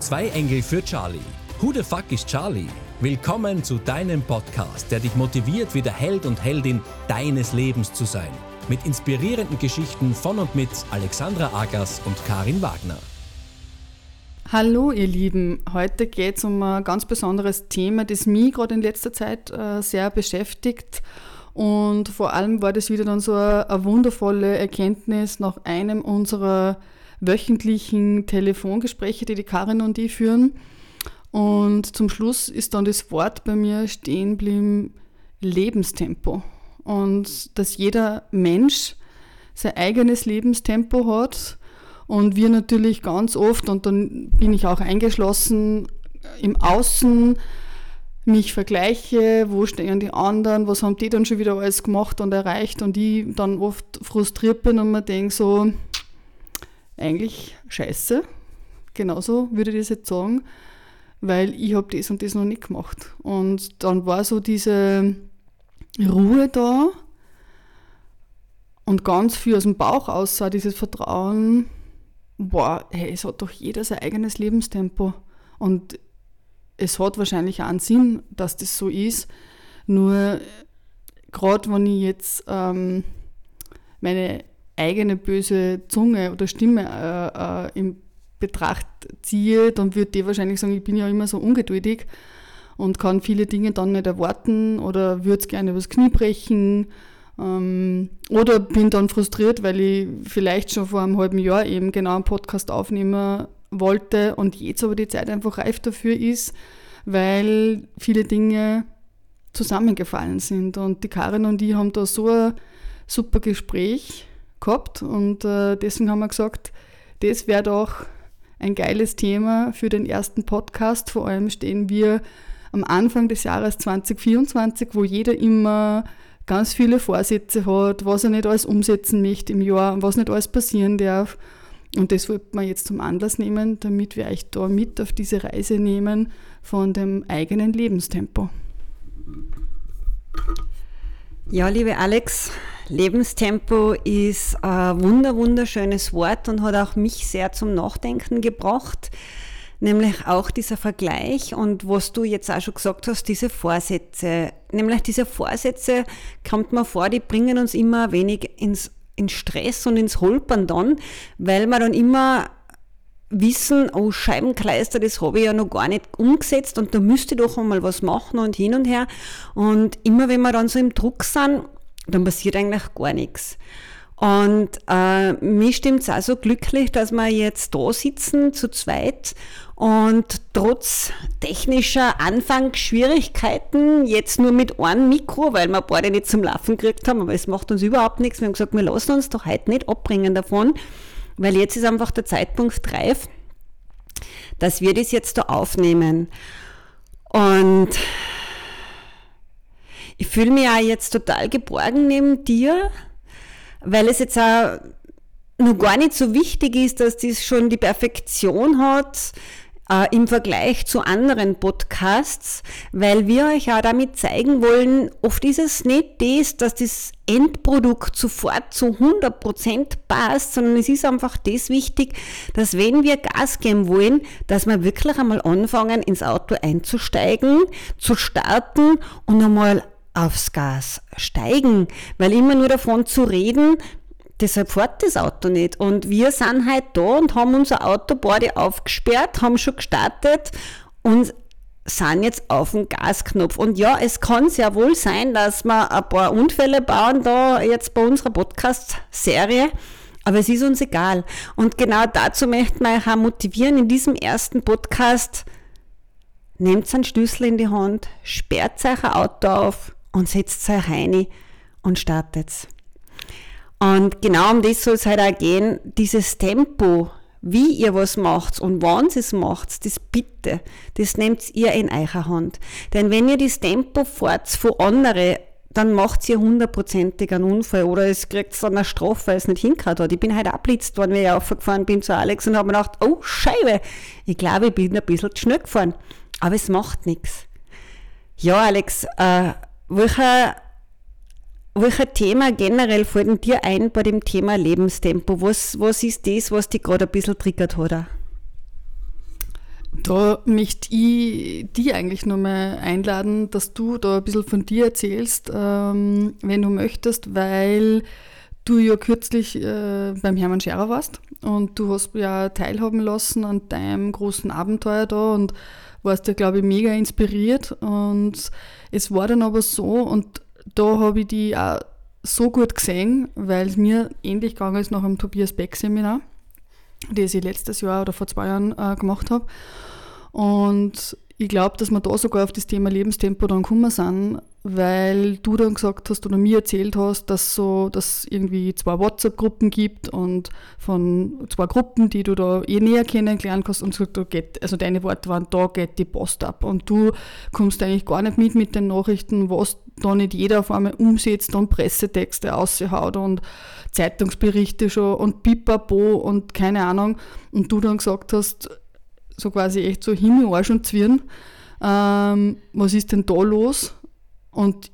Zwei Engel für Charlie. Who the fuck is Charlie? Willkommen zu deinem Podcast, der dich motiviert, wieder Held und Heldin deines Lebens zu sein. Mit inspirierenden Geschichten von und mit Alexandra Agas und Karin Wagner. Hallo ihr Lieben, heute geht es um ein ganz besonderes Thema, das mich gerade in letzter Zeit äh, sehr beschäftigt. Und vor allem war das wieder dann so eine, eine wundervolle Erkenntnis nach einem unserer wöchentlichen Telefongespräche, die die Karin und ich führen. Und zum Schluss ist dann das Wort bei mir stehen geblieben, Lebenstempo. Und dass jeder Mensch sein eigenes Lebenstempo hat und wir natürlich ganz oft, und dann bin ich auch eingeschlossen, im Außen mich vergleiche, wo stehen die anderen, was haben die dann schon wieder alles gemacht und erreicht und ich dann oft frustriert bin und mir denke so, eigentlich scheiße. Genauso würde ich das jetzt sagen, weil ich habe das und das noch nicht gemacht. Und dann war so diese Ruhe da und ganz viel aus dem Bauch aussah, dieses Vertrauen, boah, hey, es hat doch jeder sein eigenes Lebenstempo. Und es hat wahrscheinlich auch einen Sinn, dass das so ist. Nur gerade wenn ich jetzt ähm, meine eigene böse Zunge oder Stimme äh, äh, in Betracht ziehe, dann würde die wahrscheinlich sagen, ich bin ja immer so ungeduldig und kann viele Dinge dann nicht erwarten oder würde es gerne übers Knie brechen ähm, oder bin dann frustriert, weil ich vielleicht schon vor einem halben Jahr eben genau einen Podcast aufnehmen wollte und jetzt aber die Zeit einfach reif dafür ist, weil viele Dinge zusammengefallen sind. Und die Karin und ich haben da so ein super Gespräch gehabt und äh, deswegen haben wir gesagt, das wäre doch ein geiles Thema für den ersten Podcast. Vor allem stehen wir am Anfang des Jahres 2024, wo jeder immer ganz viele Vorsätze hat, was er nicht alles umsetzen möchte im Jahr was nicht alles passieren darf. Und das wollten wir jetzt zum Anlass nehmen, damit wir euch da mit auf diese Reise nehmen von dem eigenen Lebenstempo. Ja, liebe Alex, Lebenstempo ist ein wunder, wunderschönes Wort und hat auch mich sehr zum Nachdenken gebracht. Nämlich auch dieser Vergleich und was du jetzt auch schon gesagt hast, diese Vorsätze. Nämlich diese Vorsätze, kommt mir vor, die bringen uns immer ein wenig ins, ins Stress und ins Holpern dann, weil wir dann immer wissen, oh Scheibenkleister, das habe ich ja noch gar nicht umgesetzt und da müsste ich doch einmal was machen und hin und her. Und immer wenn wir dann so im Druck sind, dann passiert eigentlich gar nichts. Und äh, mir stimmt es auch so glücklich, dass wir jetzt da sitzen zu zweit und trotz technischer Anfangsschwierigkeiten jetzt nur mit einem Mikro, weil wir beide nicht zum Laufen gekriegt haben, aber es macht uns überhaupt nichts. Wir haben gesagt, wir lassen uns doch heute nicht abbringen davon, weil jetzt ist einfach der Zeitpunkt reif, dass wir das jetzt da aufnehmen. Und ich fühle mich auch jetzt total geborgen neben dir, weil es jetzt auch noch gar nicht so wichtig ist, dass das schon die Perfektion hat, äh, im Vergleich zu anderen Podcasts, weil wir euch auch damit zeigen wollen, oft ist es nicht das, dass das Endprodukt sofort zu 100% passt, sondern es ist einfach das wichtig, dass wenn wir Gas geben wollen, dass wir wirklich einmal anfangen, ins Auto einzusteigen, zu starten und einmal aufs Gas steigen, weil immer nur davon zu reden, Deshalb fährt das Auto nicht. Und wir sind halt da und haben unser Auto beide aufgesperrt, haben schon gestartet und sind jetzt auf dem Gasknopf. Und ja, es kann sehr wohl sein, dass wir ein paar Unfälle bauen da jetzt bei unserer Podcast-Serie. Aber es ist uns egal. Und genau dazu möchten wir euch auch motivieren in diesem ersten Podcast. Nehmt einen Schlüssel in die Hand, sperrt euch ein Auto auf und setzt euch rein und startet. Und genau um das soll es halt auch gehen, dieses Tempo, wie ihr was macht und wann ihr es macht, das bitte, das nehmt ihr in eurer Hand. Denn wenn ihr das Tempo fahrt von anderen, dann macht ihr hundertprozentig einen Unfall oder es kriegt dann eine Strafe, weil es nicht hingehört hat. Ich bin halt abblitzt worden, wenn ich aufgefahren bin zu Alex und habe mir gedacht, oh Scheibe, ich glaube, ich bin ein bisschen zu schnell gefahren. Aber es macht nichts. Ja, Alex, äh, welcher welcher Thema generell fällt dir ein bei dem Thema Lebenstempo? Was, was ist das, was dich gerade ein bisschen triggert hat? Da möchte ich die eigentlich nochmal einladen, dass du da ein bisschen von dir erzählst, ähm, wenn du möchtest, weil du ja kürzlich äh, beim Hermann Scherer warst und du hast ja teilhaben lassen an deinem großen Abenteuer da und warst ja, glaube ich, mega inspiriert. Und es war dann aber so, und da habe ich die auch so gut gesehen, weil es mir ähnlich gegangen ist nach einem Tobias Beck Seminar, das ich letztes Jahr oder vor zwei Jahren äh, gemacht habe. Und ich glaube, dass wir da sogar auf das Thema Lebenstempo dann gekommen sind, weil du dann gesagt hast oder mir erzählt hast, dass so, dass irgendwie zwei WhatsApp-Gruppen gibt und von zwei Gruppen, die du da eh näher kennengelernt hast und gesagt, da geht, also deine Worte waren, da geht die Post ab und du kommst eigentlich gar nicht mit mit den Nachrichten, was da nicht jeder auf einmal umsetzt und Pressetexte aushaut und Zeitungsberichte schon und pipapo und keine Ahnung und du dann gesagt hast, so quasi echt so Himmel, Arsch und Zwirn. Ähm, was ist denn da los? Und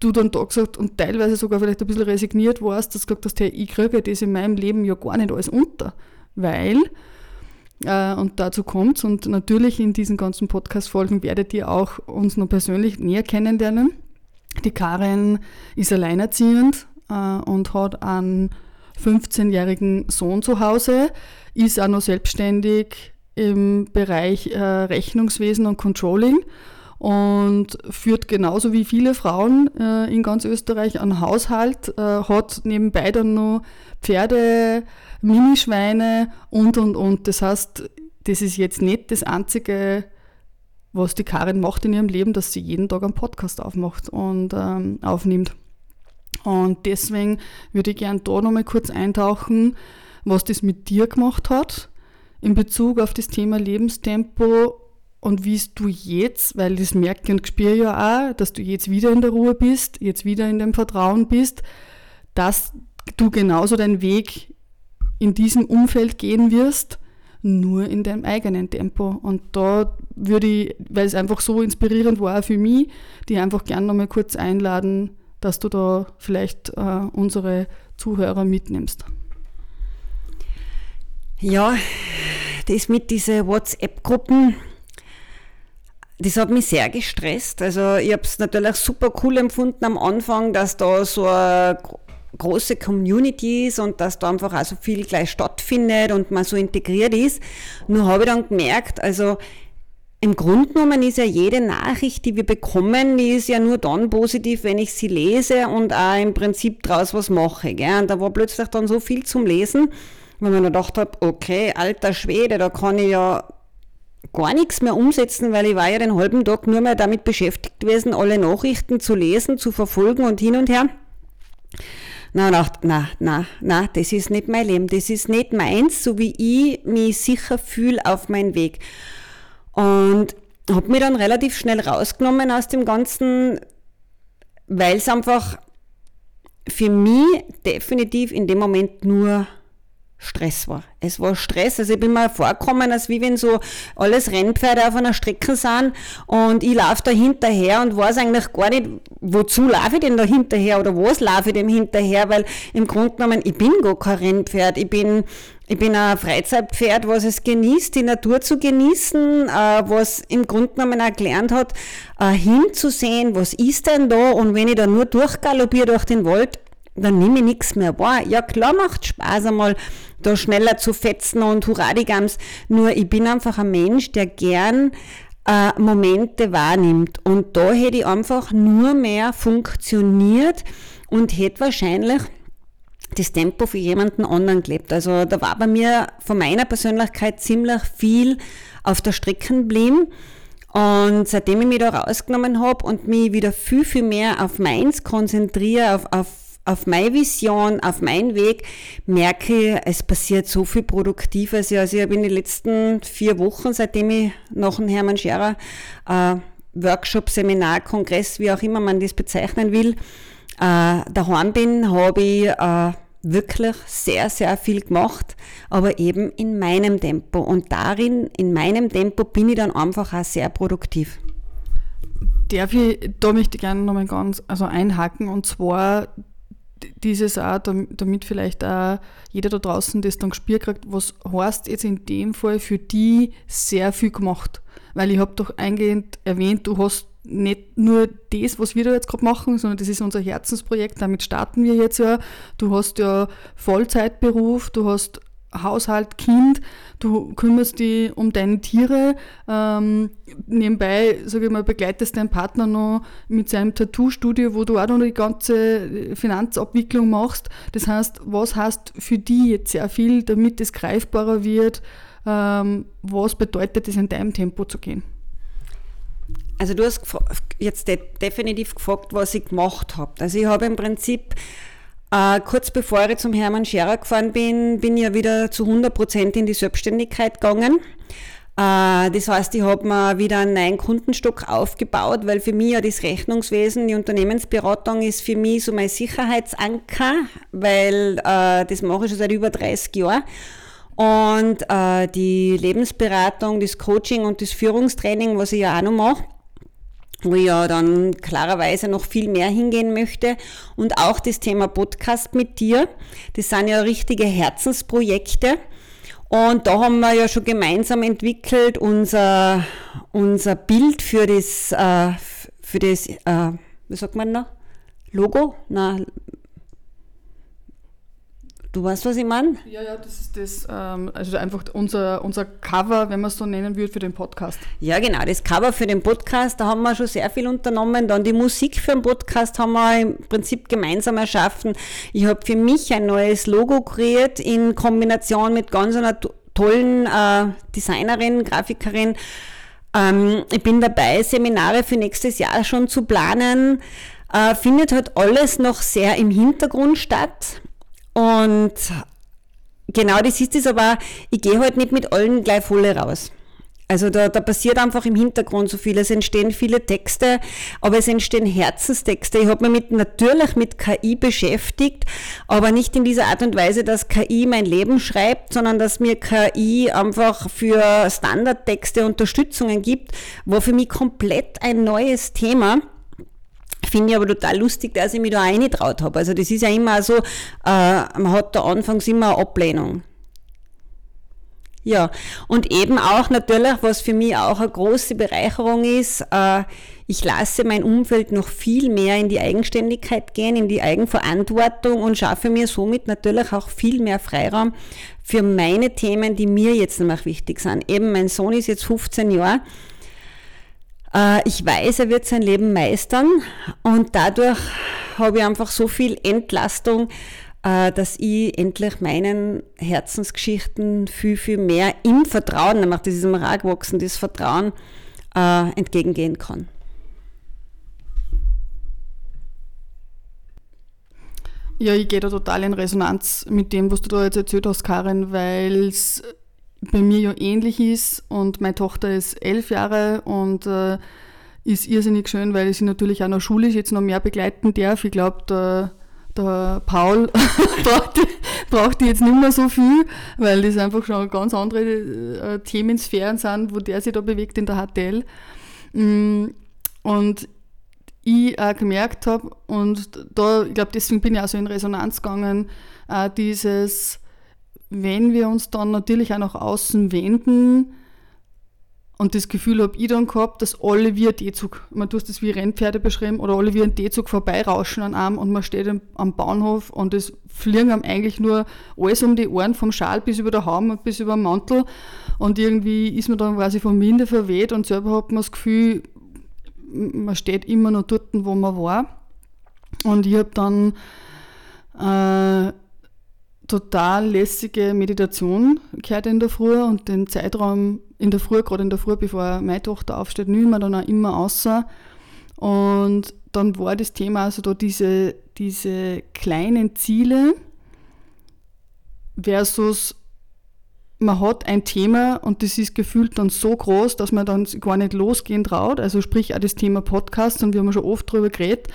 du dann da gesagt und teilweise sogar vielleicht ein bisschen resigniert warst, dass du gesagt hast, hey, ich kriege das in meinem Leben ja gar nicht alles unter. Weil, äh, und dazu kommt's, und natürlich in diesen ganzen Podcast-Folgen werdet ihr auch uns noch persönlich näher kennenlernen. Die Karin ist alleinerziehend äh, und hat einen 15-jährigen Sohn zu Hause, ist auch noch selbstständig, im Bereich äh, Rechnungswesen und Controlling und führt genauso wie viele Frauen äh, in ganz Österreich einen Haushalt, äh, hat nebenbei dann noch Pferde, Minischweine und und und. Das heißt, das ist jetzt nicht das Einzige, was die Karin macht in ihrem Leben, dass sie jeden Tag einen Podcast aufmacht und ähm, aufnimmt. Und deswegen würde ich gerne da nochmal kurz eintauchen, was das mit dir gemacht hat in Bezug auf das Thema Lebenstempo und wie du jetzt, weil das merke und spüre ja auch, dass du jetzt wieder in der Ruhe bist, jetzt wieder in dem Vertrauen bist, dass du genauso deinen Weg in diesem Umfeld gehen wirst, nur in deinem eigenen Tempo. Und da würde ich, weil es einfach so inspirierend war für mich, die einfach gerne nochmal kurz einladen, dass du da vielleicht äh, unsere Zuhörer mitnimmst. Ja, das mit diesen WhatsApp-Gruppen, das hat mich sehr gestresst. Also ich habe es natürlich super cool empfunden am Anfang, dass da so eine große Community ist und dass da einfach auch so viel gleich stattfindet und man so integriert ist. Nur habe ich dann gemerkt, also im Grunde genommen ist ja jede Nachricht, die wir bekommen, die ist ja nur dann positiv, wenn ich sie lese und auch im Prinzip daraus was mache. Gell? Und da war plötzlich dann so viel zum Lesen wenn man gedacht habe, okay, alter Schwede, da kann ich ja gar nichts mehr umsetzen, weil ich war ja den halben Tag nur mehr damit beschäftigt gewesen, alle Nachrichten zu lesen, zu verfolgen und hin und her. Na, na, na, na, na, das ist nicht mein Leben, das ist nicht meins, so wie ich mich sicher fühle auf meinem Weg. Und habe mich dann relativ schnell rausgenommen aus dem Ganzen, weil es einfach für mich definitiv in dem Moment nur Stress war. Es war Stress. Also ich bin mir vorgekommen, als wie wenn so alles Rennpferde auf einer Strecke sind und ich laufe da hinterher und weiß eigentlich gar nicht, wozu laufe ich denn da hinterher oder was laufe ich dem hinterher, weil im Grunde genommen, ich bin gar kein Rennpferd. Ich bin, ich bin ein Freizeitpferd, was es genießt, die Natur zu genießen, äh, was im Grunde genommen auch gelernt hat, äh, hinzusehen, was ist denn da und wenn ich da nur durchgaloppiere durch den Wald, dann nehme ich nichts mehr wahr. Ja, klar macht Spaß einmal, da schneller zu fetzen und Huradigams. Nur ich bin einfach ein Mensch, der gern äh, Momente wahrnimmt. Und da hätte ich einfach nur mehr funktioniert und hätte wahrscheinlich das Tempo für jemanden anderen gelebt. Also da war bei mir von meiner Persönlichkeit ziemlich viel auf der Strecke geblieben. Und seitdem ich mich da rausgenommen habe und mich wieder viel, viel mehr auf meins konzentriere, auf, auf auf meine Vision, auf meinen Weg, merke ich, es passiert so viel Produktives. Also ich habe in den letzten vier Wochen, seitdem ich nach dem Hermann Scherer äh, Workshop, Seminar, Kongress, wie auch immer man das bezeichnen will, äh, daheim bin, habe ich äh, wirklich sehr, sehr viel gemacht, aber eben in meinem Tempo. Und darin, in meinem Tempo, bin ich dann einfach auch sehr produktiv. Darf ich, da möchte ich gerne nochmal ganz also einhaken und zwar dieses auch, damit vielleicht auch jeder da draußen das dann gespürt kriegt, was heißt jetzt in dem Fall für die sehr viel gemacht. Weil ich habe doch eingehend erwähnt, du hast nicht nur das, was wir da jetzt gerade machen, sondern das ist unser Herzensprojekt, damit starten wir jetzt ja. Du hast ja Vollzeitberuf, du hast Haushalt, Kind, du kümmerst dich um deine Tiere, ähm, nebenbei, sage ich mal, begleitest deinen Partner noch mit seinem Tattoo-Studio, wo du auch noch die ganze Finanzabwicklung machst. Das heißt, was heißt für die jetzt sehr viel, damit es greifbarer wird? Ähm, was bedeutet es, in deinem Tempo zu gehen? Also du hast jetzt definitiv gefragt, was ich gemacht habe. Also ich habe im Prinzip äh, kurz bevor ich zum Hermann Scherer gefahren bin, bin ich ja wieder zu 100% in die Selbstständigkeit gegangen. Äh, das heißt, ich habe mir wieder einen neuen Kundenstock aufgebaut, weil für mich ja das Rechnungswesen, die Unternehmensberatung ist für mich so mein Sicherheitsanker, weil äh, das mache ich schon seit über 30 Jahren. Und äh, die Lebensberatung, das Coaching und das Führungstraining, was ich ja auch noch mache, wo ich ja dann klarerweise noch viel mehr hingehen möchte. Und auch das Thema Podcast mit dir. Das sind ja richtige Herzensprojekte. Und da haben wir ja schon gemeinsam entwickelt unser, unser Bild für das, äh, für das, äh, wie sagt man noch? Logo? Na, Du weißt, was ich meine? Ja, ja, das ist das, ähm, also einfach unser, unser Cover, wenn man es so nennen würde, für den Podcast. Ja, genau, das Cover für den Podcast, da haben wir schon sehr viel unternommen. Dann die Musik für den Podcast haben wir im Prinzip gemeinsam erschaffen. Ich habe für mich ein neues Logo kreiert in Kombination mit ganz einer tollen äh, Designerin, Grafikerin. Ähm, ich bin dabei, Seminare für nächstes Jahr schon zu planen. Äh, findet halt alles noch sehr im Hintergrund statt. Und genau das ist es, aber ich gehe halt nicht mit allen gleich voll raus. Also da, da passiert einfach im Hintergrund so viel. Es entstehen viele Texte, aber es entstehen Herzenstexte. Ich habe mich mit, natürlich mit KI beschäftigt, aber nicht in dieser Art und Weise, dass KI mein Leben schreibt, sondern dass mir KI einfach für Standardtexte Unterstützungen gibt, war für mich komplett ein neues Thema Finde ich aber total lustig, dass ich mich da eingetraut habe. Also das ist ja immer so, äh, man hat da anfangs immer eine Ablehnung. Ja, und eben auch natürlich, was für mich auch eine große Bereicherung ist, äh, ich lasse mein Umfeld noch viel mehr in die Eigenständigkeit gehen, in die Eigenverantwortung und schaffe mir somit natürlich auch viel mehr Freiraum für meine Themen, die mir jetzt noch wichtig sind. Eben mein Sohn ist jetzt 15 Jahre ich weiß, er wird sein Leben meistern und dadurch habe ich einfach so viel Entlastung, äh, dass ich endlich meinen Herzensgeschichten viel, viel mehr im Vertrauen, nämlich diesem Ragwachsen, das Vertrauen äh, entgegengehen kann. Ja, ich gehe da total in Resonanz mit dem, was du da jetzt erzählt hast, Karin, weil es bei mir ja ähnlich ist und meine Tochter ist elf Jahre und äh, ist irrsinnig schön, weil ich sie natürlich auch noch schulisch jetzt noch mehr begleiten darf. Ich glaube, der, der Paul braucht, die, braucht die jetzt nicht mehr so viel, weil das einfach schon ganz andere äh, Themensphären sind, wo der sich da bewegt in der HTL. Mm, und ich auch gemerkt habe, und da, ich glaube, deswegen bin ich auch so in Resonanz gegangen, äh, dieses wenn wir uns dann natürlich auch nach außen wenden, und das Gefühl habe ich dann gehabt, dass alle wie ein D-Zug, man tust das wie Rennpferde beschrieben, oder alle wie ein D-Zug vorbeirauschen an einem und man steht am Bahnhof und es fliegen einem eigentlich nur alles um die Ohren, vom Schal bis über der Haum bis über den Mantel und irgendwie ist man dann quasi vom Winde verweht und selber hat man das Gefühl, man steht immer noch dort, wo man war. Und ich habe dann äh, total lässige Meditation gehört in der Früh und den Zeitraum in der Früh, gerade in der Früh, bevor meine Tochter aufsteht, nehmen wir dann auch immer außer. Und dann war das Thema also da diese, diese kleinen Ziele versus man hat ein Thema und das ist gefühlt dann so groß, dass man dann gar nicht losgehen traut. Also sprich auch das Thema Podcast und wir haben schon oft darüber geredet.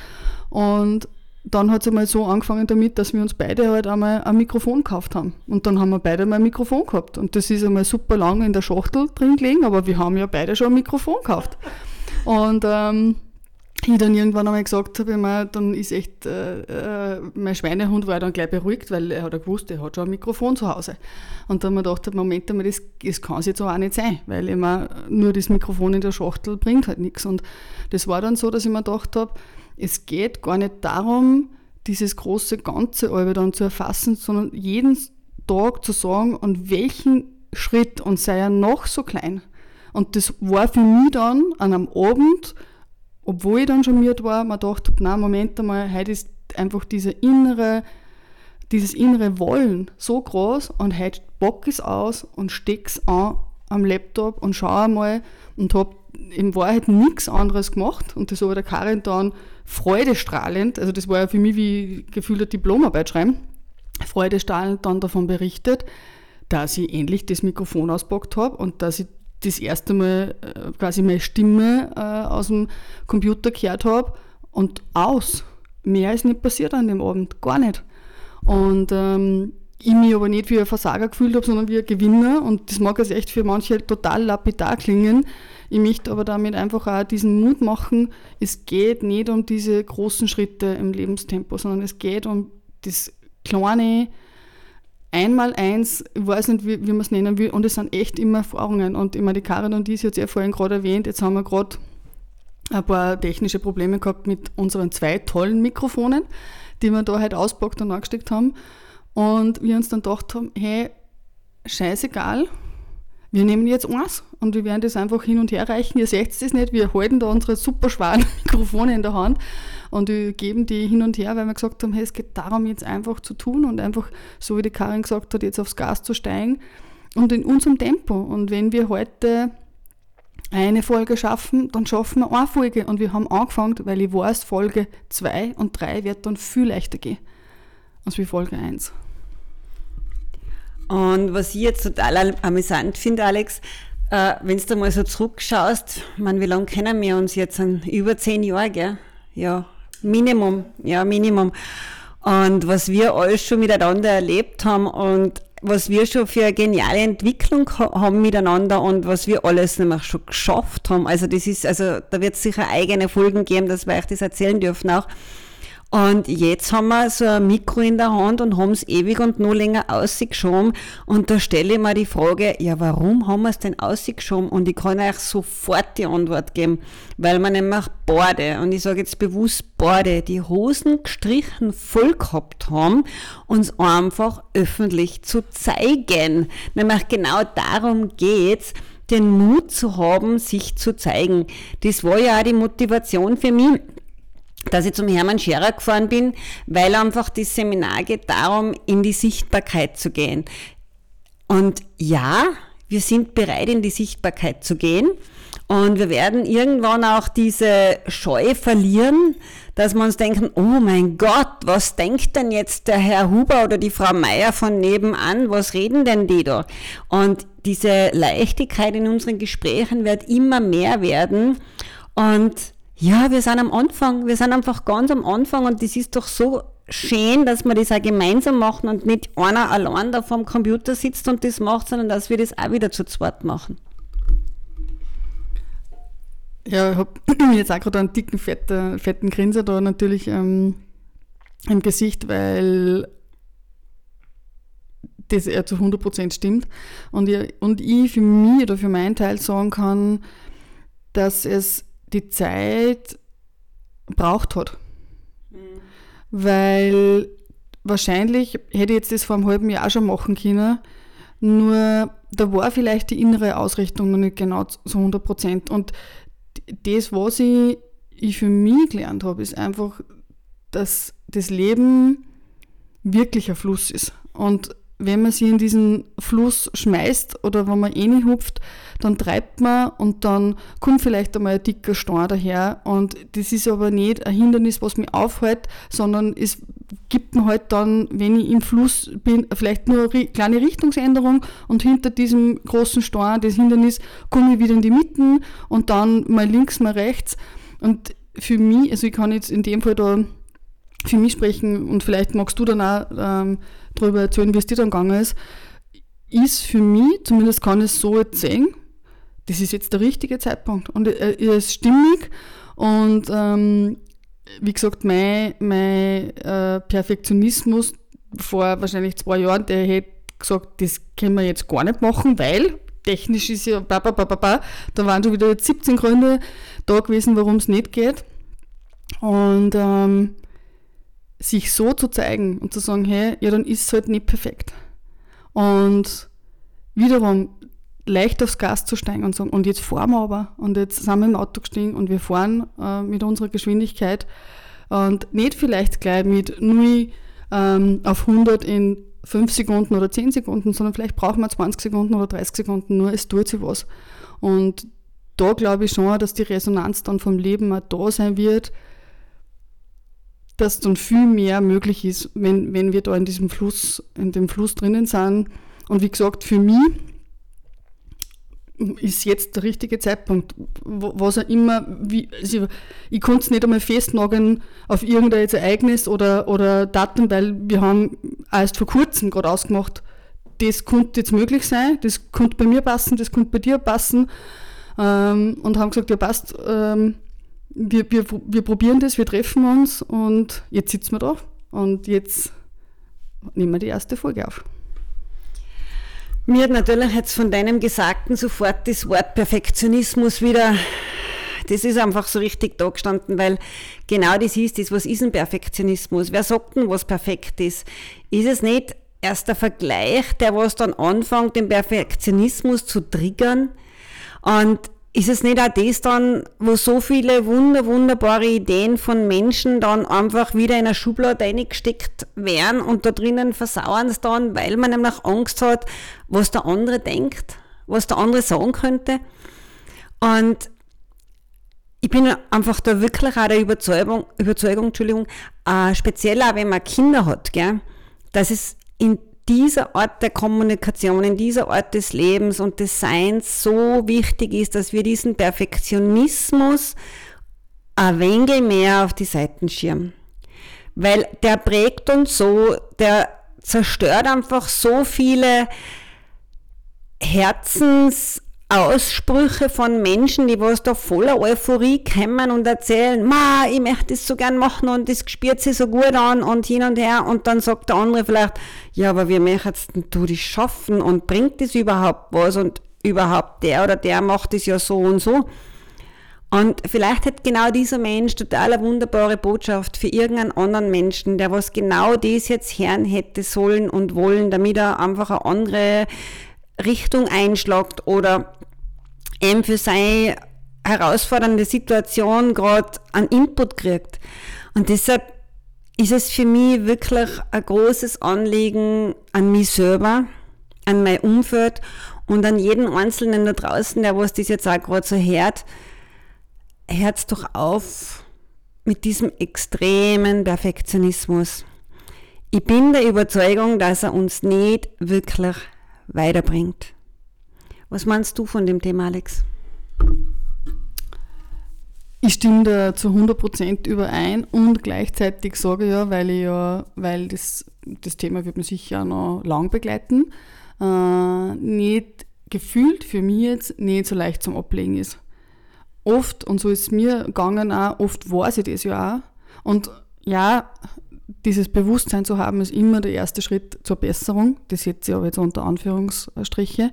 Und dann hat es einmal so angefangen damit, dass wir uns beide halt einmal ein Mikrofon gekauft haben. Und dann haben wir beide mal ein Mikrofon gehabt. Und das ist einmal super lang in der Schachtel drin gelegen, aber wir haben ja beide schon ein Mikrofon gekauft. Und ähm, ich dann irgendwann einmal gesagt habe, immer, dann ist echt, äh, äh, mein Schweinehund war dann gleich beruhigt, weil er hat ja gewusst, er hat schon ein Mikrofon zu Hause. Und dann habe ich mir gedacht, Moment einmal, das, das kann es jetzt auch nicht sein, weil immer nur das Mikrofon in der Schachtel bringt halt nichts. Und das war dann so, dass ich mir gedacht habe, es geht gar nicht darum, dieses große Ganze alle dann zu erfassen, sondern jeden Tag zu sagen, an welchen Schritt und sei er noch so klein. Und das war für mich dann an einem Abend, obwohl ich dann schon müde war, man dachte, na Moment einmal, heute ist einfach diese innere, dieses innere Wollen so groß und heute bock es aus und steck's an am Laptop und schaue einmal und habe in Wahrheit nichts anderes gemacht und das habe der Karin dann freudestrahlend, also das war ja für mich wie gefühlte Diplomarbeit schreiben, freudestrahlend dann davon berichtet, dass ich endlich das Mikrofon auspackt habe und dass ich das erste Mal äh, quasi meine Stimme äh, aus dem Computer gehört habe und aus. Mehr ist nicht passiert an dem Abend, gar nicht. Und ähm, ich mich aber nicht wie ein Versager gefühlt habe, sondern wie ein Gewinner. Und das mag jetzt echt für manche total lapidar klingen. Ich möchte aber damit einfach auch diesen Mut machen, es geht nicht um diese großen Schritte im Lebenstempo, sondern es geht um das kleine, einmal eins, ich weiß nicht, wie, wie man es nennen will, und es sind echt immer Erfahrungen. Und immer die Karin und sie hat es ja vorhin gerade erwähnt, jetzt haben wir gerade ein paar technische Probleme gehabt mit unseren zwei tollen Mikrofonen, die wir da halt auspackt und angesteckt haben. Und wir uns dann gedacht haben, hey, scheißegal, wir nehmen jetzt eins und wir werden das einfach hin und her reichen. Ihr seht es nicht, wir halten da unsere super schweren Mikrofone in der Hand und wir geben die hin und her, weil wir gesagt haben, hey, es geht darum, jetzt einfach zu tun und einfach, so wie die Karin gesagt hat, jetzt aufs Gas zu steigen und in unserem Tempo. Und wenn wir heute eine Folge schaffen, dann schaffen wir eine Folge. Und wir haben angefangen, weil ich weiß, Folge 2 und 3 wird dann viel leichter gehen als wie Folge 1. Und was ich jetzt total amüsant finde, Alex, äh, wenn du mal so zurückschaust, man, wie lange kennen wir uns jetzt? Über zehn Jahre, gell? Ja, Minimum, ja, Minimum. Und was wir alles schon miteinander erlebt haben und was wir schon für eine geniale Entwicklung haben miteinander und was wir alles nämlich schon geschafft haben. Also das ist, also da wird es sicher eigene Folgen geben, dass wir euch das erzählen dürfen auch. Und jetzt haben wir so ein Mikro in der Hand und haben es ewig und noch länger ausgeschoben. Und da stelle ich mir die Frage, ja, warum haben wir es denn ausgeschoben? Und ich kann euch sofort die Antwort geben, weil man nämlich Borde, und ich sage jetzt bewusst Borde, die Hosen gestrichen voll gehabt haben, uns einfach öffentlich zu zeigen. Nämlich genau darum geht's den Mut zu haben, sich zu zeigen. Das war ja auch die Motivation für mich, dass ich zum Hermann Scherer gefahren bin, weil einfach das Seminar geht darum, in die Sichtbarkeit zu gehen. Und ja, wir sind bereit, in die Sichtbarkeit zu gehen. Und wir werden irgendwann auch diese Scheu verlieren, dass wir uns denken, oh mein Gott, was denkt denn jetzt der Herr Huber oder die Frau Meier von nebenan, was reden denn die da? Und diese Leichtigkeit in unseren Gesprächen wird immer mehr werden. Und ja, wir sind am Anfang, wir sind einfach ganz am Anfang und das ist doch so schön, dass wir das auch gemeinsam machen und nicht einer allein da vorm Computer sitzt und das macht, sondern dass wir das auch wieder zu zweit machen. Ja, ich habe jetzt auch gerade einen dicken, fetten, fetten Grinser da natürlich ähm, im Gesicht, weil das eher zu 100% stimmt. Und ich, und ich für mich oder für meinen Teil sagen kann, dass es die Zeit braucht hat. Mhm. Weil wahrscheinlich hätte ich jetzt das vor einem halben Jahr schon machen können, nur da war vielleicht die innere Ausrichtung noch nicht genau zu 100 Prozent. Und das, was ich, ich für mich gelernt habe, ist einfach, dass das Leben wirklich ein Fluss ist. Und wenn man sich in diesen Fluss schmeißt oder wenn man eh hupft, dann treibt man und dann kommt vielleicht einmal ein dicker Stein daher. Und das ist aber nicht ein Hindernis, was mich aufhält, sondern es gibt mir halt dann, wenn ich im Fluss bin, vielleicht nur eine kleine Richtungsänderung und hinter diesem großen Stein, das Hindernis, komme ich wieder in die Mitten und dann mal links, mal rechts. Und für mich, also ich kann jetzt in dem Fall da für mich sprechen und vielleicht magst du dann auch ähm, darüber dir dann gegangen ist, ist für mich, zumindest kann ich es so jetzt sehen, das ist jetzt der richtige Zeitpunkt und er ist stimmig und ähm, wie gesagt, mein, mein äh, Perfektionismus vor wahrscheinlich zwei Jahren, der hätte gesagt, das können wir jetzt gar nicht machen, weil technisch ist ja ba, ba, ba, ba, ba. da waren schon wieder jetzt 17 Gründe da gewesen, warum es nicht geht. Und ähm, sich so zu zeigen und zu sagen, hey, ja, dann ist es halt nicht perfekt. Und wiederum leicht aufs Gas zu steigen und sagen, und jetzt fahren wir aber. Und jetzt sind wir im Auto gestiegen und wir fahren äh, mit unserer Geschwindigkeit und nicht vielleicht gleich mit 0 ähm, auf 100 in 5 Sekunden oder 10 Sekunden, sondern vielleicht brauchen wir 20 Sekunden oder 30 Sekunden, nur es tut sich was. Und da glaube ich schon, dass die Resonanz dann vom Leben auch da sein wird, dass dann viel mehr möglich ist, wenn, wenn wir da in diesem Fluss, in dem Fluss drinnen sind. Und wie gesagt, für mich ist jetzt der richtige Zeitpunkt. Was auch immer, wie, also ich konnte es nicht einmal festnageln auf irgendein Ereignis oder, oder Datum, weil wir haben erst vor kurzem gerade ausgemacht, das könnte jetzt möglich sein, das könnte bei mir passen, das könnte bei dir passen ähm, und haben gesagt, ja passt, ähm, wir, wir, wir probieren das, wir treffen uns und jetzt sitzen wir da und jetzt nehmen wir die erste Folge auf. Mir hat natürlich jetzt von deinem Gesagten sofort das Wort Perfektionismus wieder, das ist einfach so richtig da gestanden, weil genau das ist das, was ist ein Perfektionismus? Wer sagt denn, was perfekt ist? Ist es nicht erst der Vergleich, der was dann anfängt, den Perfektionismus zu triggern? Und ist es nicht auch das dann, wo so viele wunder, wunderbare Ideen von Menschen dann einfach wieder in eine Schublade reingesteckt werden und da drinnen versauern es dann, weil man nämlich Angst hat, was der andere denkt, was der andere sagen könnte. Und ich bin einfach da wirklich auch der Überzeugung, Überzeugung Entschuldigung, äh, speziell auch wenn man Kinder hat, gell, dass es in dieser Art der Kommunikation, in dieser Art des Lebens und des Seins so wichtig ist, dass wir diesen Perfektionismus ein wenig mehr auf die Seiten schirmen. Weil der prägt uns so, der zerstört einfach so viele Herzens- Aussprüche von Menschen, die was da voller Euphorie kommen und erzählen, ma, ich möchte das so gern machen und das spürt sich so gut an und hin und her. Und dann sagt der andere vielleicht, ja, aber wie möchtest du das schaffen? Und bringt das überhaupt was? Und überhaupt der oder der macht das ja so und so. Und vielleicht hat genau dieser Mensch total eine wunderbare Botschaft für irgendeinen anderen Menschen, der was genau das jetzt hören hätte sollen und wollen, damit er einfach eine andere Richtung einschlagt oder eben für seine herausfordernde Situation gerade einen Input kriegt. Und deshalb ist es für mich wirklich ein großes Anliegen an mich selber, an mein Umfeld und an jeden Einzelnen da draußen, der was das jetzt auch gerade so hört, hört doch auf mit diesem extremen Perfektionismus. Ich bin der Überzeugung, dass er uns nicht wirklich weiterbringt. Was meinst du von dem Thema, Alex? Ich stimme da zu 100% überein und gleichzeitig sage ja, weil ich ja, weil das, das Thema wird mich sicher noch lang begleiten, äh, nicht gefühlt für mich jetzt nicht so leicht zum Ablegen ist. Oft, und so ist es mir gegangen auch, oft weiß ich das ja auch. Und ja, dieses Bewusstsein zu haben, ist immer der erste Schritt zur Besserung. Das setze ich aber jetzt unter Anführungsstriche.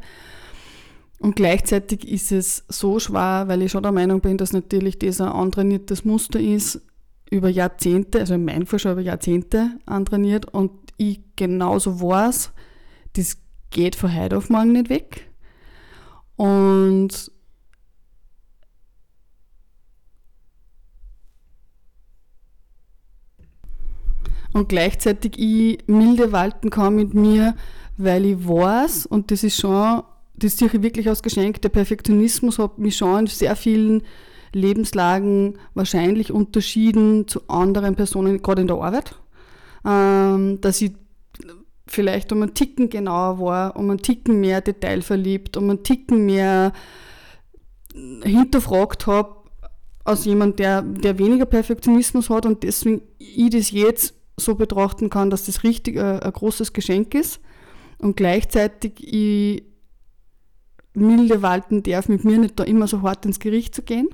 Und gleichzeitig ist es so schwer, weil ich schon der Meinung bin, dass natürlich das ein antrainiertes Muster ist, über Jahrzehnte, also in meinem Fall schon über Jahrzehnte antrainiert und ich genauso weiß, das geht von heute auf morgen nicht weg. Und und gleichzeitig ich milde walten kann mit mir, weil ich weiß, und das ist schon das sehe ich wirklich als Geschenk. Der Perfektionismus hat mich schon in sehr vielen Lebenslagen wahrscheinlich unterschieden zu anderen Personen, gerade in der Arbeit. Ähm, dass ich vielleicht um einen Ticken genauer war, um einen Ticken mehr Detail verliebt, um einen Ticken mehr hinterfragt habe, als jemand, der, der weniger Perfektionismus hat und deswegen ich das jetzt so betrachten kann, dass das richtig ein, ein großes Geschenk ist und gleichzeitig ich milde walten darf, mit mir nicht da immer so hart ins Gericht zu gehen,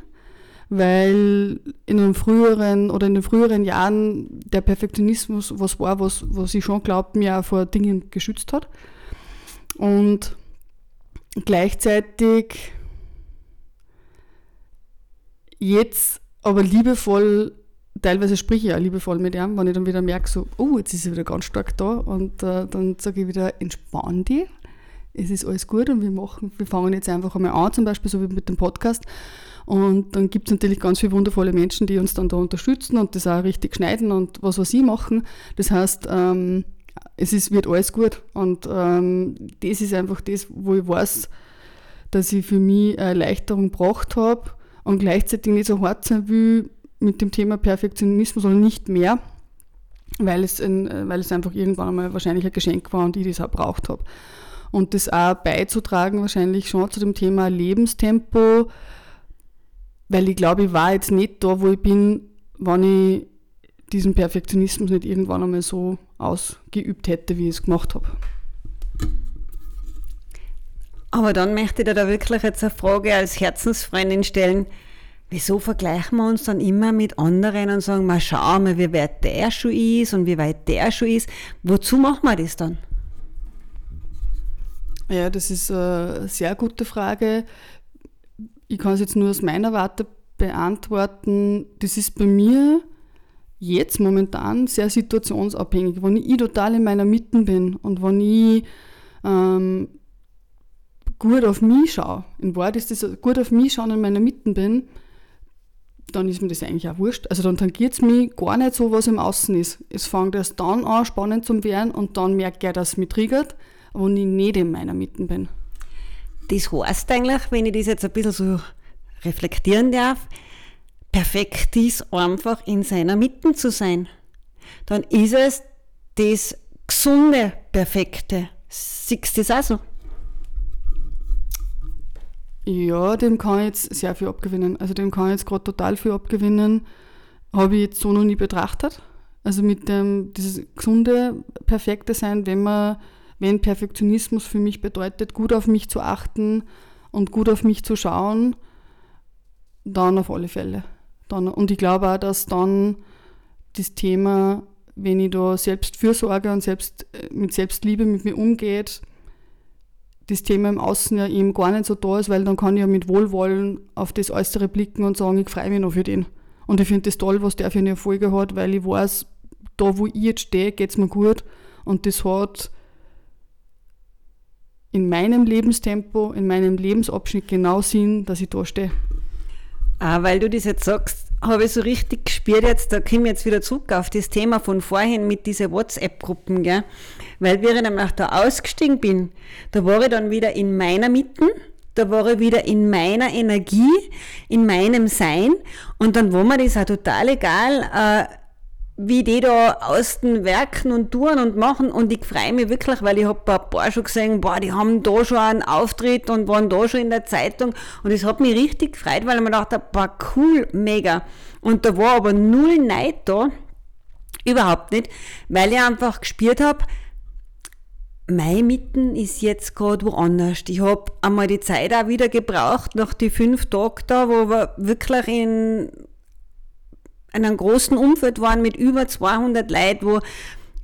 weil in den früheren oder in den früheren Jahren der Perfektionismus was war, was, was ich schon glaubt, mir auch vor Dingen geschützt hat. Und gleichzeitig jetzt aber liebevoll, teilweise spreche ich auch liebevoll mit ihm, wenn ich dann wieder merke, so, oh, jetzt ist er wieder ganz stark da und äh, dann sage ich wieder, entspann dich, es ist alles gut und wir machen, wir fangen jetzt einfach einmal an, zum Beispiel so wie mit dem Podcast und dann gibt es natürlich ganz viele wundervolle Menschen, die uns dann da unterstützen und das auch richtig schneiden und was, was sie machen. Das heißt, ähm, es ist, wird alles gut. Und ähm, das ist einfach das, wo ich weiß, dass ich für mich eine Erleichterung gebracht habe und gleichzeitig nicht so hart sein will mit dem Thema Perfektionismus oder nicht mehr, weil es, ein, weil es einfach irgendwann einmal wahrscheinlich ein Geschenk war und ich das auch braucht habe. Und das auch beizutragen wahrscheinlich schon zu dem Thema Lebenstempo, weil ich glaube, ich war jetzt nicht da, wo ich bin, wenn ich diesen Perfektionismus nicht irgendwann einmal so ausgeübt hätte, wie ich es gemacht habe. Aber dann möchte ich dir da wirklich jetzt eine Frage als Herzensfreundin stellen. Wieso vergleichen wir uns dann immer mit anderen und sagen, mal schauen wir, wie weit der schon ist und wie weit der schon ist? Wozu machen wir das dann? Ja, das ist eine sehr gute Frage. Ich kann es jetzt nur aus meiner Warte beantworten. Das ist bei mir jetzt momentan sehr situationsabhängig. Wenn ich total in meiner Mitte bin und wenn ich ähm, gut auf mich schaue, in Wahrheit ist das gut auf mich schauen und in meiner Mitte bin, dann ist mir das eigentlich auch wurscht. Also dann tangiert es mich gar nicht so, was im Außen ist. Es fängt erst dann an, spannend zu werden und dann merke ich, dass es mich triggert, wenn ich nicht in meiner Mitte bin. Das heißt eigentlich, wenn ich das jetzt ein bisschen so reflektieren darf, perfekt ist, einfach in seiner Mitte zu sein. Dann ist es das gesunde Perfekte. Siehst du das auch so? Ja, dem kann ich jetzt sehr viel abgewinnen. Also dem kann ich jetzt gerade total viel abgewinnen. Habe ich jetzt so noch nie betrachtet. Also mit dem, dieses gesunde, perfekte Sein, wenn man, wenn Perfektionismus für mich bedeutet, gut auf mich zu achten und gut auf mich zu schauen, dann auf alle Fälle. Dann, und ich glaube auch, dass dann das Thema, wenn ich da Selbstfürsorge und selbst, äh, mit Selbstliebe mit mir umgeht, das Thema im Außen ja eben gar nicht so da ist, weil dann kann ich ja mit Wohlwollen auf das Äußere blicken und sagen, ich freue mich noch für den. Und ich finde das toll, was der für eine Erfolge hat, weil ich weiß, da wo ich jetzt stehe, geht es mir gut. Und das hat in meinem Lebenstempo, in meinem Lebensabschnitt genau Sinn, dass ich da stehe. Ah, weil du das jetzt sagst, habe ich so richtig gespürt jetzt, da komme ich jetzt wieder zurück auf das Thema von vorhin mit diesen WhatsApp-Gruppen, gell? Weil wie ich nämlich da ausgestiegen bin, da war ich dann wieder in meiner Mitte, da war ich wieder in meiner Energie, in meinem Sein und dann war mir das auch total egal, äh, wie die da aus den Werken und tun und machen und ich freue mich wirklich, weil ich habe ein paar schon gesehen, boah, die haben da schon einen Auftritt und waren da schon in der Zeitung und es hat mich richtig gefreut, weil ich mir dachte, boah, cool, mega. Und da war aber null Neid da, überhaupt nicht, weil ich einfach gespürt habe, meine Mitten ist jetzt gerade woanders. Ich habe einmal die Zeit auch wieder gebraucht, nach die fünf Tagen da, wo wir wirklich in in einem großen Umfeld waren mit über 200 Leuten, wo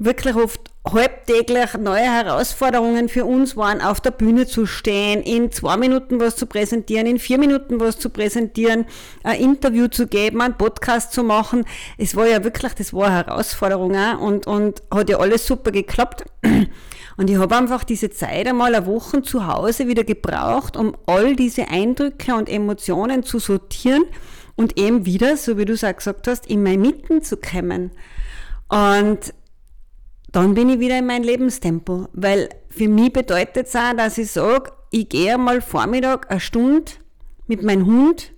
wirklich oft halbtäglich neue Herausforderungen für uns waren, auf der Bühne zu stehen, in zwei Minuten was zu präsentieren, in vier Minuten was zu präsentieren, ein Interview zu geben, einen Podcast zu machen. Es war ja wirklich, das war eine Herausforderung und, und hat ja alles super geklappt. Und ich habe einfach diese Zeit einmal eine Woche zu Hause wieder gebraucht, um all diese Eindrücke und Emotionen zu sortieren und eben wieder, so wie du es auch gesagt hast, in meine Mitten zu kommen. Und dann bin ich wieder in mein Lebenstempo, weil für mich bedeutet es auch, dass ich sage, ich gehe einmal Vormittag eine Stunde mit meinem Hund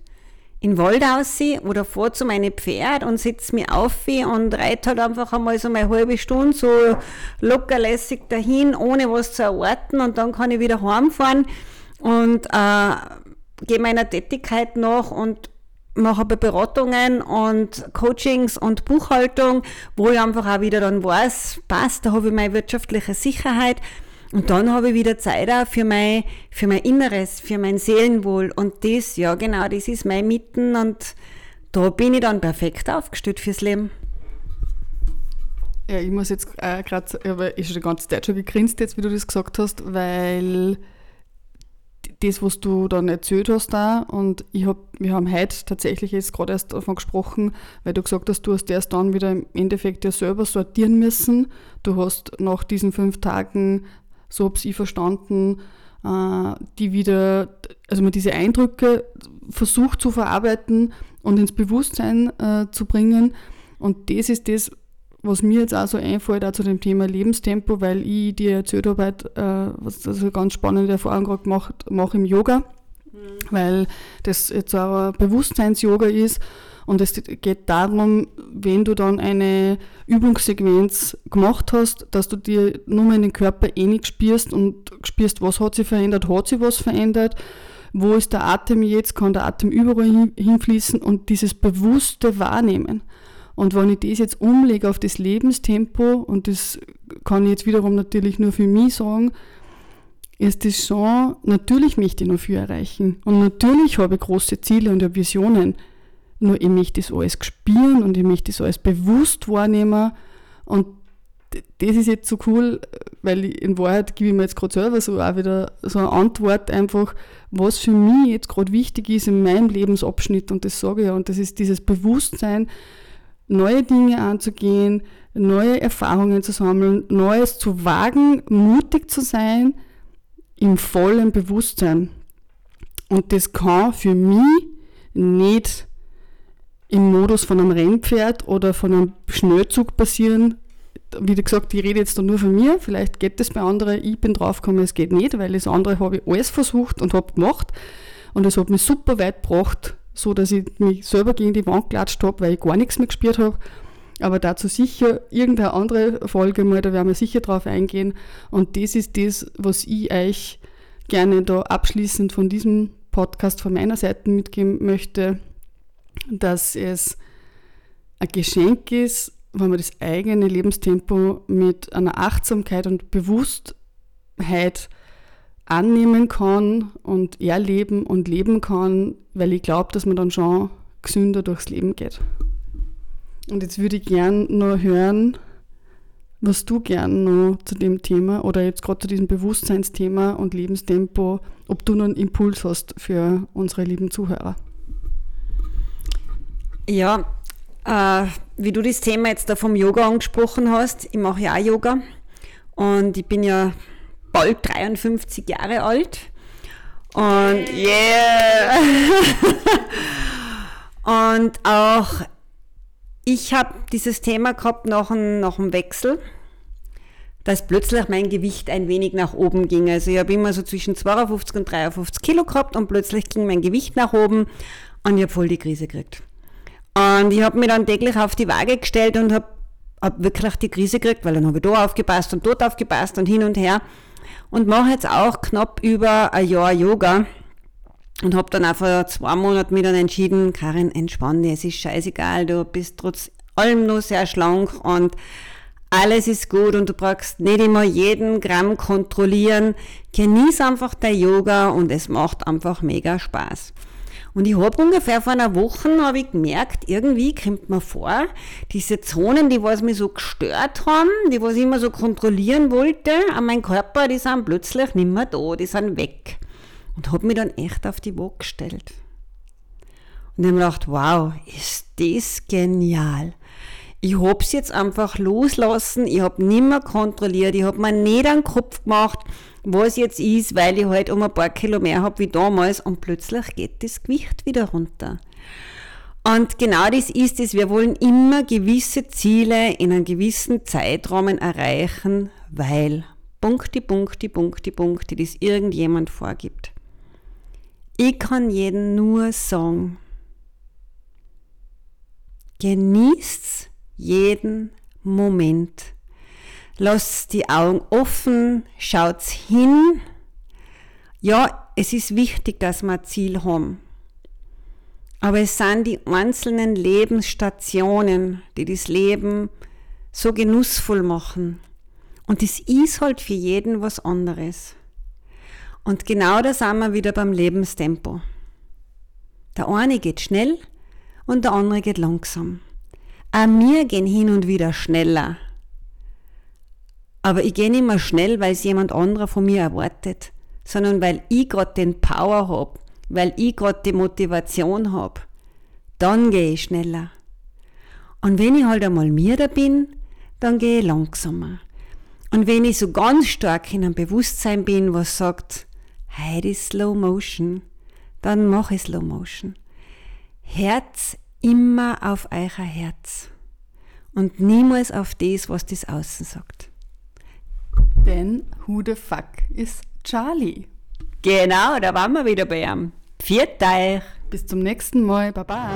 in den Wald aussehen oder vor zu meinem Pferd und setze mich auf und reite halt einfach einmal so eine halbe Stunde so lockerlässig dahin, ohne was zu erwarten und dann kann ich wieder heimfahren und äh, gehe meiner Tätigkeit nach und mache aber Beratungen und Coachings und Buchhaltung, wo ich einfach auch wieder dann weiß, passt, da habe ich meine wirtschaftliche Sicherheit Und dann habe ich wieder Zeit auch für mein, für mein Inneres, für mein Seelenwohl. Und das, ja genau, das ist mein Mitten und da bin ich dann perfekt aufgestellt fürs Leben. Ja, ich muss jetzt äh, gerade, ich habe schon die ganze Zeit schon gegrinst jetzt, wie du das gesagt hast, weil das, was du dann erzählt hast da und ich hab, wir haben heute tatsächlich jetzt gerade erst davon gesprochen, weil du gesagt hast, du hast erst dann wieder im Endeffekt ja selber sortieren müssen. Du hast nach diesen fünf Tagen, so habe ich verstanden, äh, die wieder, also man diese Eindrücke versucht zu verarbeiten und ins Bewusstsein äh, zu bringen. Und das ist das, was mir jetzt auch so einfällt, auch zu dem Thema Lebenstempo, weil ich dir erzählt habe, äh, was also eine ganz spannende Erfahrung gerade gemacht mache im Yoga, mhm. weil das jetzt auch ein Bewusstseins-Yoga ist. Und es geht darum, wenn du dann eine Übungssequenz gemacht hast, dass du dir nur mal in den Körper eh nicht spürst und spürst, was hat sich verändert, hat sich was verändert, wo ist der Atem jetzt, kann der Atem überall hinfließen und dieses bewusste Wahrnehmen. Und wenn ich das jetzt umlege auf das Lebenstempo, und das kann ich jetzt wiederum natürlich nur für mich sagen, ist das schon, natürlich möchte ich noch viel erreichen. Und natürlich habe ich große Ziele und Visionen. Nur ich möchte das alles spüren und ich möchte das alles bewusst wahrnehmen. Und das ist jetzt so cool, weil in Wahrheit gebe ich mir jetzt gerade selber so auch wieder so eine Antwort einfach, was für mich jetzt gerade wichtig ist in meinem Lebensabschnitt. Und das sage ich ja. Und das ist dieses Bewusstsein, neue Dinge anzugehen, neue Erfahrungen zu sammeln, Neues zu wagen, mutig zu sein, im vollen Bewusstsein. Und das kann für mich nicht im Modus von einem Rennpferd oder von einem Schnellzug passieren. Wie gesagt, ich rede jetzt da nur von mir, vielleicht geht das bei anderen, ich bin draufgekommen, es geht nicht, weil das andere habe ich alles versucht und habe gemacht und es hat mich super weit gebracht, so dass ich mich selber gegen die Wand klatscht habe, weil ich gar nichts mehr gespürt habe. Aber dazu sicher irgendeine andere Folge mal, da werden wir sicher drauf eingehen. Und das ist das, was ich euch gerne da abschließend von diesem Podcast von meiner Seite mitgeben möchte, dass es ein Geschenk ist, wenn man das eigene Lebenstempo mit einer Achtsamkeit und Bewusstheit annehmen kann und erleben und leben kann, weil ich glaube, dass man dann schon gesünder durchs Leben geht. Und jetzt würde ich gern noch hören, was du gern noch zu dem Thema oder jetzt gerade zu diesem Bewusstseinsthema und Lebenstempo, ob du noch einen Impuls hast für unsere lieben Zuhörer. Ja, äh, wie du das Thema jetzt da vom Yoga angesprochen hast, ich mache ja auch Yoga und ich bin ja bald 53 Jahre alt. Und yeah! und auch ich habe dieses Thema gehabt nach einem, Wechsel, dass plötzlich mein Gewicht ein wenig nach oben ging. Also ich habe immer so zwischen 52 und 53 Kilo gehabt und plötzlich ging mein Gewicht nach oben und ich habe voll die Krise gekriegt. Und ich habe mich dann täglich auf die Waage gestellt und habe hab wirklich die Krise gekriegt, weil dann habe ich da aufgepasst und dort aufgepasst und hin und her und mache jetzt auch knapp über ein Jahr Yoga und habe dann auch vor zwei Monaten mir dann entschieden, Karin, entspann dich, es ist scheißegal, du bist trotz allem nur sehr schlank und alles ist gut und du brauchst nicht immer jeden Gramm kontrollieren. Genieß einfach dein Yoga und es macht einfach mega Spaß. Und ich habe ungefähr vor einer Woche habe ich gemerkt, irgendwie kommt mir vor, diese Zonen, die was mich so gestört haben, die was ich immer so kontrollieren wollte an meinem Körper, die sind plötzlich nicht mehr da, die sind weg. Und habe mich dann echt auf die Waage gestellt. Und ich habe gedacht, wow, ist das genial. Ich habe es jetzt einfach loslassen, ich habe nicht mehr kontrolliert, ich habe mir nicht einen Kopf gemacht, was jetzt ist, weil ich halt um ein paar Kilo mehr habe wie damals und plötzlich geht das Gewicht wieder runter. Und genau das ist es. Wir wollen immer gewisse Ziele in einem gewissen Zeitrahmen erreichen, weil Punkte, Punkte, Punkte, Punkte, das irgendjemand vorgibt. Ich kann jeden nur sagen, genießt jeden Moment lasst die Augen offen, schaut hin. Ja, es ist wichtig, dass wir ein Ziel haben. Aber es sind die einzelnen Lebensstationen, die das Leben so genussvoll machen. Und es ist halt für jeden was anderes. Und genau da sind wir wieder beim Lebenstempo. Der eine geht schnell und der andere geht langsam. Auch wir gehen hin und wieder schneller. Aber ich gehe nicht mehr schnell, weil es jemand anderer von mir erwartet, sondern weil ich gerade den Power habe, weil ich gerade die Motivation habe. Dann gehe ich schneller. Und wenn ich halt einmal mir da bin, dann gehe ich langsamer. Und wenn ich so ganz stark in einem Bewusstsein bin, was sagt, heute ist Slow Motion, dann mache ich Slow Motion. Herz immer auf euer Herz und niemals auf das, was das Außen sagt. Denn who the fuck ist Charlie? Genau, da waren wir wieder bei ihm. Viert euch! Bis zum nächsten Mal. Baba.